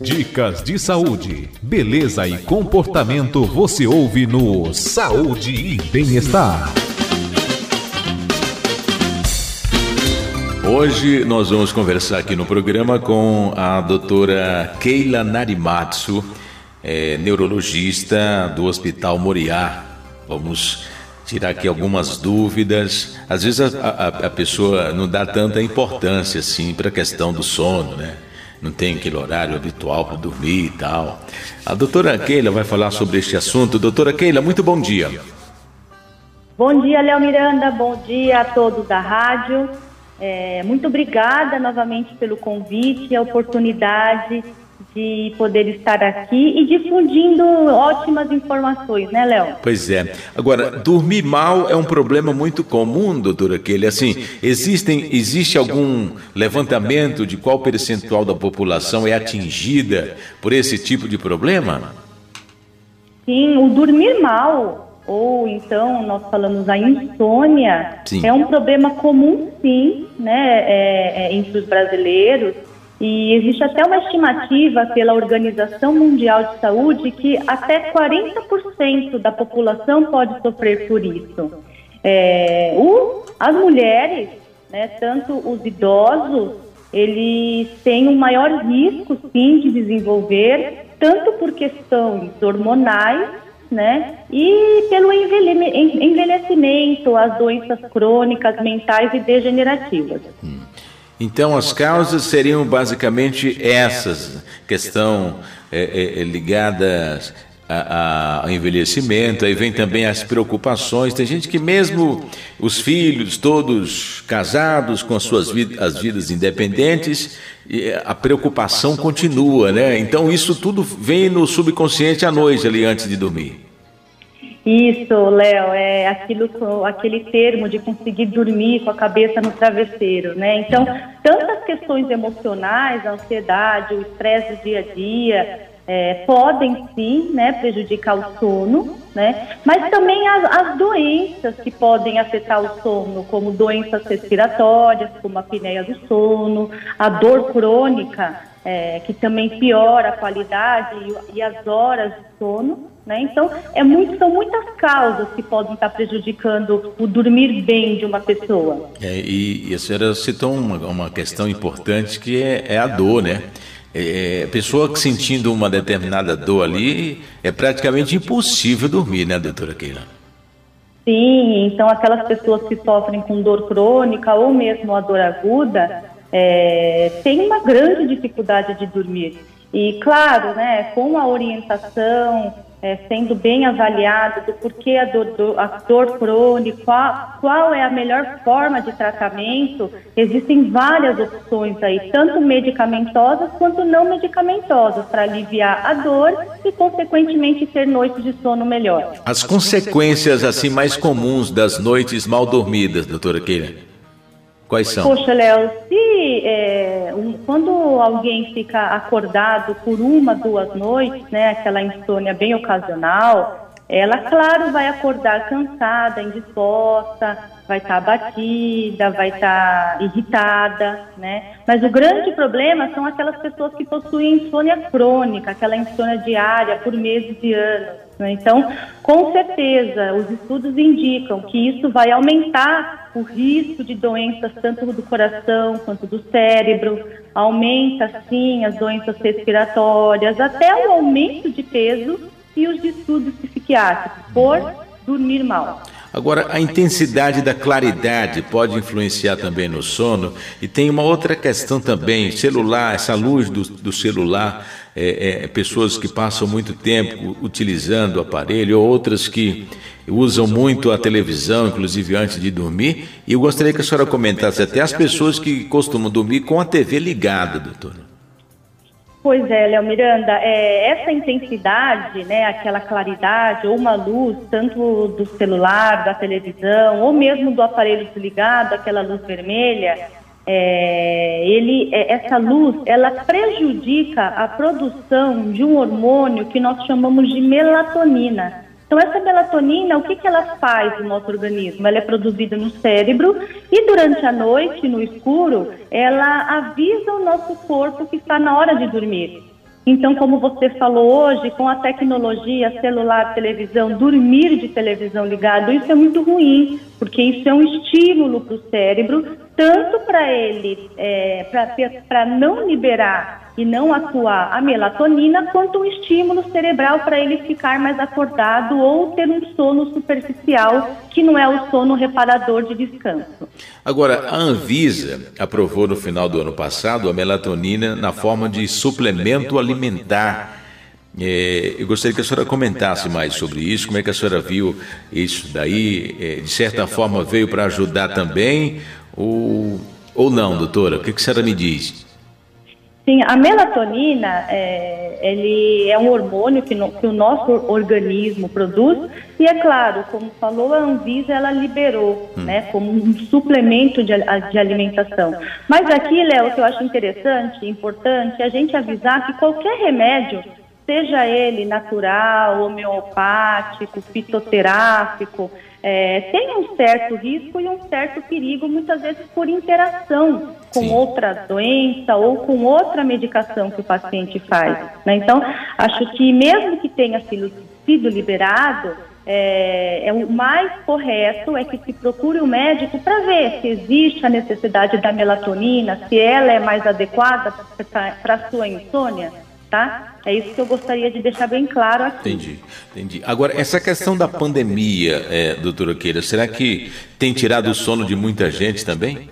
Dicas de saúde, beleza e comportamento você ouve no Saúde e Bem-Estar. Hoje nós vamos conversar aqui no programa com a doutora Keila Narimatsu, é, neurologista do Hospital Moriá. Vamos tirar aqui algumas dúvidas. Às vezes a, a, a pessoa não dá tanta importância assim para a questão do sono, né? Não tem aquele horário habitual para dormir e tal. A doutora Keila vai falar sobre este assunto. Doutora Keila, muito bom dia. Bom dia, Léo Miranda. Bom dia a todos da rádio. É, muito obrigada novamente pelo convite e a oportunidade de poder estar aqui e difundindo ótimas informações, né, Léo? Pois é. Agora, dormir mal é um problema muito comum, doutora Kelly. Assim, existem, existe algum levantamento de qual percentual da população é atingida por esse tipo de problema? Sim, o dormir mal ou então nós falamos a insônia, sim. é um problema comum sim, né, é, é, entre os brasileiros. E existe até uma estimativa pela Organização Mundial de Saúde que até 40% da população pode sofrer por isso. É, o, as mulheres, né, tanto os idosos, eles têm um maior risco, sim, de desenvolver, tanto por questões hormonais né? E pelo envelhecimento, as doenças crônicas, mentais e degenerativas. Hum. Então, as causas seriam basicamente essas, questão é, é, é ligadas ao envelhecimento, aí vem também as preocupações. Tem gente que mesmo os filhos todos casados com as suas vidas, as vidas independentes, a preocupação continua, né? Então isso tudo vem no subconsciente à noite ali antes de dormir. Isso, Léo, é aquilo, aquele termo de conseguir dormir com a cabeça no travesseiro, né? Então, tantas questões emocionais, a ansiedade, o estresse do dia a dia, é, podem sim né, prejudicar o sono, né? mas também as, as, doenças que podem afetar o sono, como doenças respiratórias, como a apneia do sono, a dor crônica, é, que também piora a qualidade e, e as horas de sono. Né? Então, é muito, são muitas causas que podem estar prejudicando o dormir bem de uma pessoa. É, e, e, a senhora citou uma, uma questão importante que é, é a dor, né? É, a pessoa sentindo uma determinada dor ali, é praticamente impossível dormir, né, doutora Keila? Sim, então aquelas pessoas que sofrem com dor crônica ou mesmo a dor aguda, é, têm uma grande dificuldade de dormir. E claro, né, com a orientação, é, sendo bem avaliado do porquê a dor, do, a dor crônica, qual, qual é a melhor forma de tratamento, existem várias opções aí, tanto medicamentosas quanto não medicamentosas, para aliviar a dor e, consequentemente, ter noites de sono melhor. As consequências assim mais comuns das noites mal dormidas, doutora Keila? Quais são? Poxa, Léo, se é, um, quando alguém fica acordado por uma, duas noites, né, aquela insônia bem ocasional, ela, claro, vai acordar cansada, indisposta, vai estar tá abatida, vai estar tá irritada, né? Mas o grande problema são aquelas pessoas que possuem insônia crônica, aquela insônia diária por meses e anos. Né? Então, com certeza, os estudos indicam que isso vai aumentar o risco de doenças tanto do coração quanto do cérebro, aumenta sim as doenças respiratórias, até o aumento de peso e os distúrbios psiquiátricos por dormir mal. Agora, a intensidade da claridade pode influenciar também no sono. E tem uma outra questão também: celular, essa luz do, do celular, é, é, pessoas que passam muito tempo utilizando o aparelho, ou outras que usam muito a televisão, inclusive antes de dormir. E eu gostaria que a senhora comentasse até as pessoas que costumam dormir com a TV ligada, doutora. Pois é, Léo Miranda, é, essa intensidade, né, aquela claridade ou uma luz, tanto do celular, da televisão, ou mesmo do aparelho desligado, aquela luz vermelha, é, ele, é, essa luz, ela prejudica a produção de um hormônio que nós chamamos de melatonina. Então, essa melatonina, o que, que ela faz no nosso organismo? Ela é produzida no cérebro e durante a noite, no escuro, ela avisa o nosso corpo que está na hora de dormir. Então, como você falou hoje, com a tecnologia, celular, televisão, dormir de televisão ligado, isso é muito ruim, porque isso é um estímulo para o cérebro, tanto para ele, é, para não liberar e não atuar a melatonina, quanto um estímulo cerebral para ele ficar mais acordado ou ter um sono superficial, que não é o sono reparador de descanso. Agora, a Anvisa aprovou no final do ano passado a melatonina na forma de suplemento alimentar. É, eu gostaria que a senhora comentasse mais sobre isso, como é que a senhora viu isso daí, é, de certa forma veio para ajudar também, ou, ou não, doutora? O que, que a senhora me diz? Sim, a melatonina é, ele é um hormônio que, no, que, o nosso organismo produz e é claro, como falou a Anvisa, ela liberou, hum. né, como um suplemento de, de alimentação. Mas aqui, Léo, o que eu acho interessante, importante, é a gente avisar que qualquer remédio, seja ele natural, homeopático, fitoterápico, é, tem um certo risco e um certo perigo, muitas vezes por interação com Sim. outra doença ou com outra medicação que o paciente faz. Né? Então, acho que mesmo que tenha sido, sido liberado, é, é, o mais correto é que se procure um médico para ver se existe a necessidade da melatonina, se ela é mais adequada para a sua insônia tá? É isso que eu gostaria de deixar bem claro aqui. Entendi, entendi. Agora, essa questão da pandemia, é, doutora Queira, será que tem tirado o sono de muita gente também?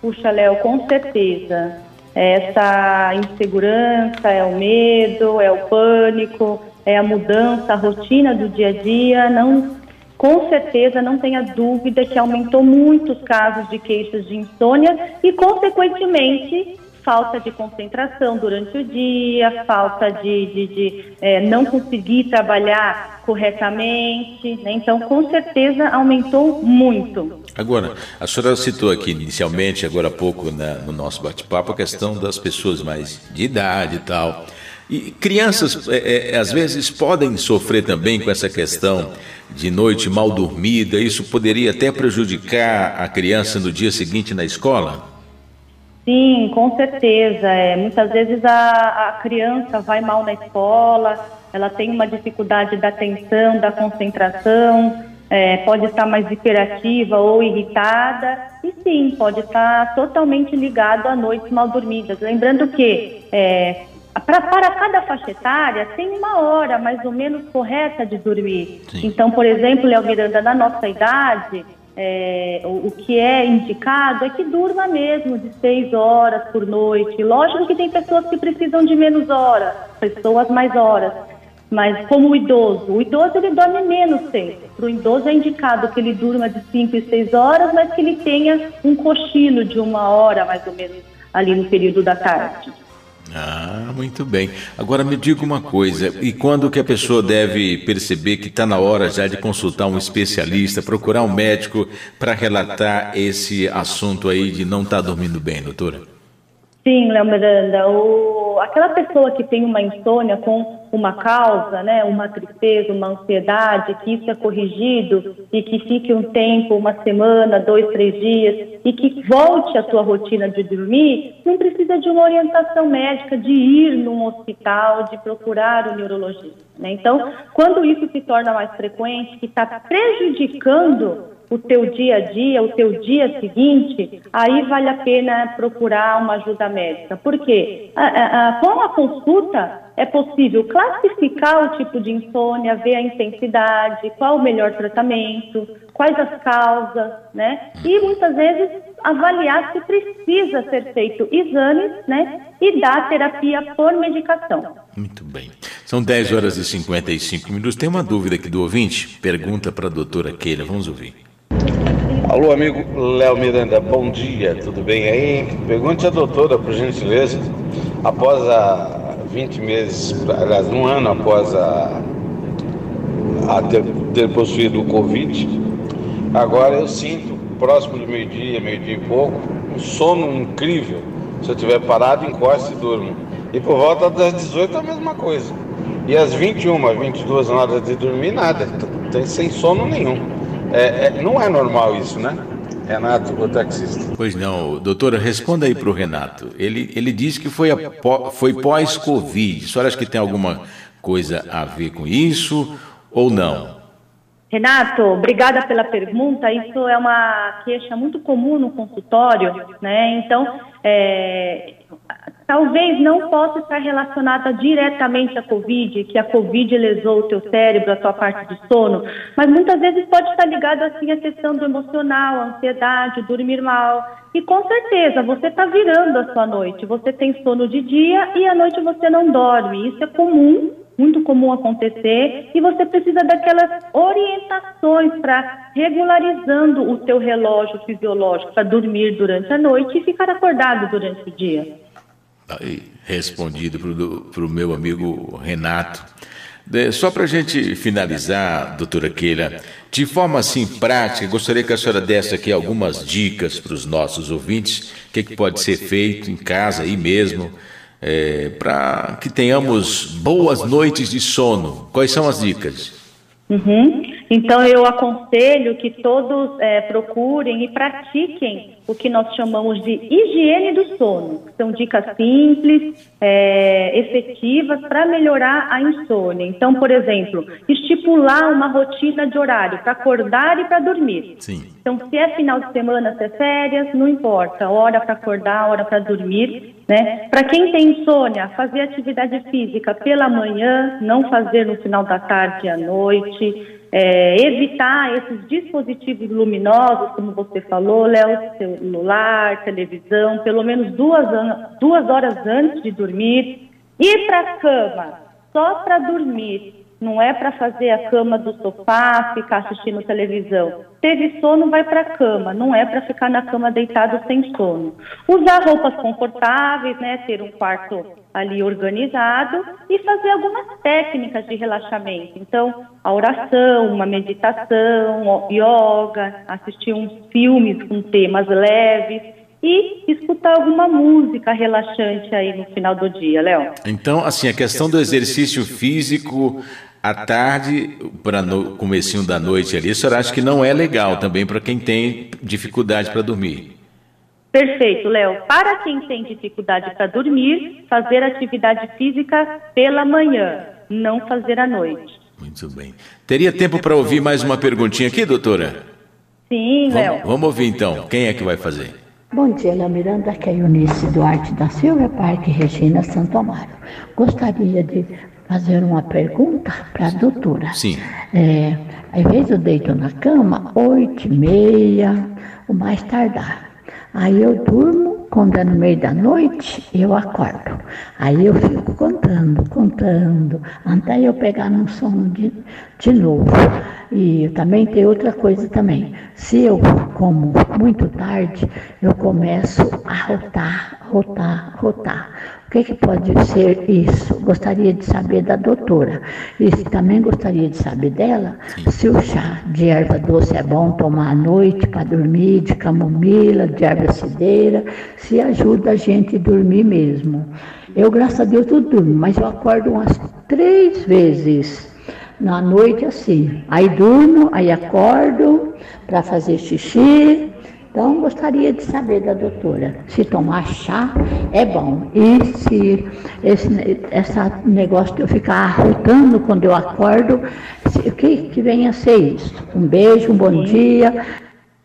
Puxa, Léo, com certeza. Essa insegurança, é o medo, é o pânico, é a mudança, a rotina do dia a dia, não com certeza não tenha dúvida que aumentou muito os casos de queixas de insônia e, consequentemente, falta de concentração durante o dia, falta de, de, de é, não conseguir trabalhar corretamente. Né? Então, com certeza, aumentou muito. Agora, a senhora citou aqui inicialmente, agora há pouco, na, no nosso bate-papo, a questão das pessoas mais de idade e tal. E crianças, é, é, às vezes, podem sofrer também com essa questão de noite mal dormida. Isso poderia até prejudicar a criança no dia seguinte na escola? Sim, com certeza. É, muitas vezes a, a criança vai mal na escola, ela tem uma dificuldade da atenção, da concentração, é, pode estar mais hiperativa ou irritada, e sim, pode estar totalmente ligado a noites mal dormidas. Lembrando que é, pra, para cada faixa etária tem uma hora mais ou menos correta de dormir. Sim. Então, por exemplo, Léo Miranda, na nossa idade, é, o, o, que é indicado é que durma mesmo de seis horas por noite. Lógico que tem pessoas que precisam de menos horas, pessoas mais horas. Mas como o idoso, o idoso ele dorme menos tempo. Para o idoso é indicado que ele durma de cinco e seis horas, mas que ele tenha um cochilo de uma hora mais ou menos ali no período da tarde. Ah, muito bem. Agora me diga uma coisa, e quando que a pessoa deve perceber que está na hora já de consultar um especialista, procurar um médico para relatar esse assunto aí de não estar tá dormindo bem, doutora? Sim, Léo Miranda. O, aquela pessoa que tem uma insônia com uma causa, né, uma tristeza, uma ansiedade, que isso é corrigido e que fique um tempo, uma semana, dois, três dias, e que volte à sua rotina de dormir, não precisa de uma orientação médica, de ir num hospital, de procurar o neurologista. Né? Então, quando isso se torna mais frequente, que está prejudicando o teu dia a dia, o teu dia seguinte, aí vale a pena procurar uma ajuda médica. Por quê? com a consulta é possível classificar o tipo de insônia, ver a intensidade, qual o melhor tratamento, quais as causas, né? E muitas vezes avaliar se precisa ser feito exames, né? E dar terapia por medicação. Muito bem. São 10 horas e 55 minutos. Tem uma dúvida aqui do ouvinte? Pergunta para a doutora Keila. Vamos ouvir. Alô, amigo Léo Miranda, bom dia, tudo bem aí? Pergunte à doutora, por gentileza, após a 20 meses, aliás, um ano após a, a ter, ter possuído o Covid, agora eu sinto, próximo do meio-dia, meio-dia e pouco, um sono incrível. Se eu estiver parado, encosto e durmo. E por volta das 18 é a mesma coisa. E às 21, 22 horas de dormir, nada, sem sono nenhum. É, é, não é normal isso, né? Renato, o taxista. Pois não, doutora, responda aí para o Renato. Ele, ele disse que foi, foi pós-Covid. A senhora acha que tem alguma coisa a ver com isso ou não? Renato, obrigada pela pergunta. Isso é uma queixa muito comum no consultório, né? Então, é, talvez não possa estar relacionada diretamente à Covid, que a Covid lesou o teu cérebro, a tua parte de sono, mas muitas vezes pode estar ligado assim à questão do emocional, a ansiedade, dormir mal. E com certeza você está virando a sua noite. Você tem sono de dia e à noite você não dorme. Isso é comum muito comum acontecer e você precisa daquelas orientações para regularizando o teu relógio fisiológico para dormir durante a noite e ficar acordado durante o dia. Respondido para o meu amigo Renato. Só para a gente finalizar, doutora Keila, de forma assim prática, gostaria que a senhora desse aqui algumas dicas para os nossos ouvintes, o que, que pode ser feito em casa aí mesmo, é, para que tenhamos boas noites de sono. Quais são as dicas? Uhum. Então, eu aconselho que todos é, procurem e pratiquem o que nós chamamos de higiene do sono. São dicas simples, é, efetivas para melhorar a insônia. Então, por exemplo, estipular uma rotina de horário para acordar e para dormir. Sim. Então, se é final de semana, se é férias, não importa. Hora para acordar, hora para dormir. Né? Para quem tem insônia, fazer atividade física pela manhã, não fazer no final da tarde e à noite é, evitar esses dispositivos luminosos, como você falou, Léo, celular, televisão, pelo menos duas, duas horas antes de dormir. Ir para a cama só para dormir, não é para fazer a cama do sofá, ficar assistindo televisão. Teve sono, vai para a cama, não é para ficar na cama deitado sem sono. Usar roupas confortáveis, né, ter um quarto ali organizado e fazer algumas técnicas de relaxamento. Então, a oração, uma meditação, yoga, assistir uns filmes com temas leves e escutar alguma música relaxante aí no final do dia, Léo. Então, assim, a questão do exercício físico à tarde, para no comecinho da noite ali, a senhora acha que não é legal também para quem tem dificuldade para dormir? Perfeito, Léo. Para quem tem dificuldade para dormir, fazer atividade física pela manhã, não fazer à noite. Muito bem. Teria tempo para ouvir mais uma perguntinha aqui, doutora? Sim, Léo. Vamos, vamos ouvir então. Quem é que vai fazer? Bom dia, Léo Miranda. Aqui é Eunice Duarte da Silva Parque Regina Santo Amaro. Gostaria de fazer uma pergunta para a doutora. Sim. É, às vezes eu deito na cama, oito e meia, o mais tardar. Aí eu durmo, quando é no meio da noite, eu acordo. Aí eu fico contando, contando, até eu pegar no sono de, de novo. E também tem outra coisa também. Se eu como muito tarde, eu começo a rotar, rotar, rotar que, que pode ser isso? Gostaria de saber da doutora. E também gostaria de saber dela se o chá de erva doce é bom tomar à noite para dormir, de camomila, de erva cideira, se ajuda a gente a dormir mesmo. Eu, graças a Deus, tudo durmo, mas eu acordo umas três vezes na noite assim. Aí durmo, aí acordo para fazer xixi, então, gostaria de saber da doutora se tomar chá é bom e se esse essa negócio de eu ficar arrotando quando eu acordo, o que, que venha a ser isso. Um beijo, um bom dia.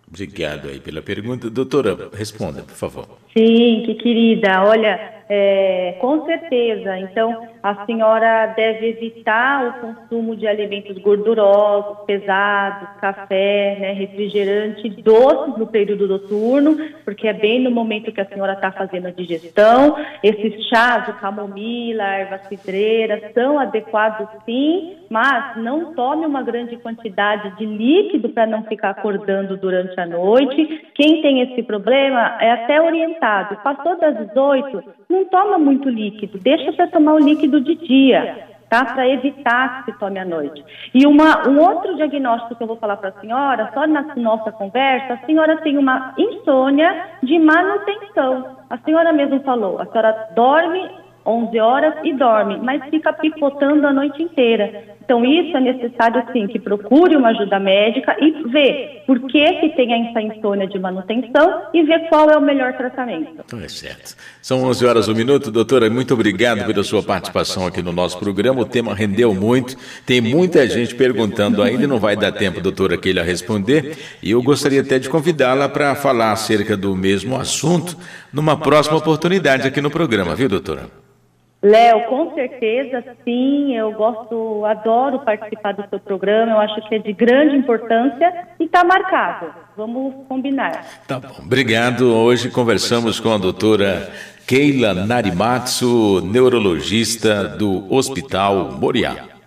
Obrigado aí pela pergunta. Doutora, responda, por favor. Sim, que querida. Olha, é, com certeza. Então, a senhora deve evitar o consumo de alimentos gordurosos, pesados, café, né, refrigerante, doces no período noturno, porque é bem no momento que a senhora está fazendo a digestão. Esses chás camomila, ervas cidreiras são adequados sim, mas não tome uma grande quantidade de líquido para não ficar acordando durante a noite. Quem tem esse problema é até orientado. Passou das 18, não toma muito líquido, deixa para tomar o líquido líquido de dia, tá? Para evitar que se tome à noite. E uma, um outro diagnóstico que eu vou falar para a senhora, só na nossa conversa, a senhora tem uma insônia de manutenção. A senhora mesmo falou, a senhora dorme 11 horas e dorme, mas fica picotando a noite inteira. Então, isso é necessário, sim, que procure uma ajuda médica e ver por que, que tem essa insônia de manutenção e ver qual é o melhor tratamento. Então é certo. São 11 horas, um minuto. Doutora, muito obrigado pela sua participação aqui no nosso programa. O tema rendeu muito. Tem muita gente perguntando ainda, não vai dar tempo, doutora, que ele a responder. E eu gostaria até de convidá-la para falar acerca do mesmo assunto numa próxima oportunidade aqui no programa, viu, doutora? Léo, com certeza, sim. Eu gosto, adoro participar do seu programa. Eu acho que é de grande importância e está marcado. Vamos combinar. Tá bom. Obrigado. Hoje conversamos com a doutora Keila Narimatsu, neurologista do Hospital Moriá.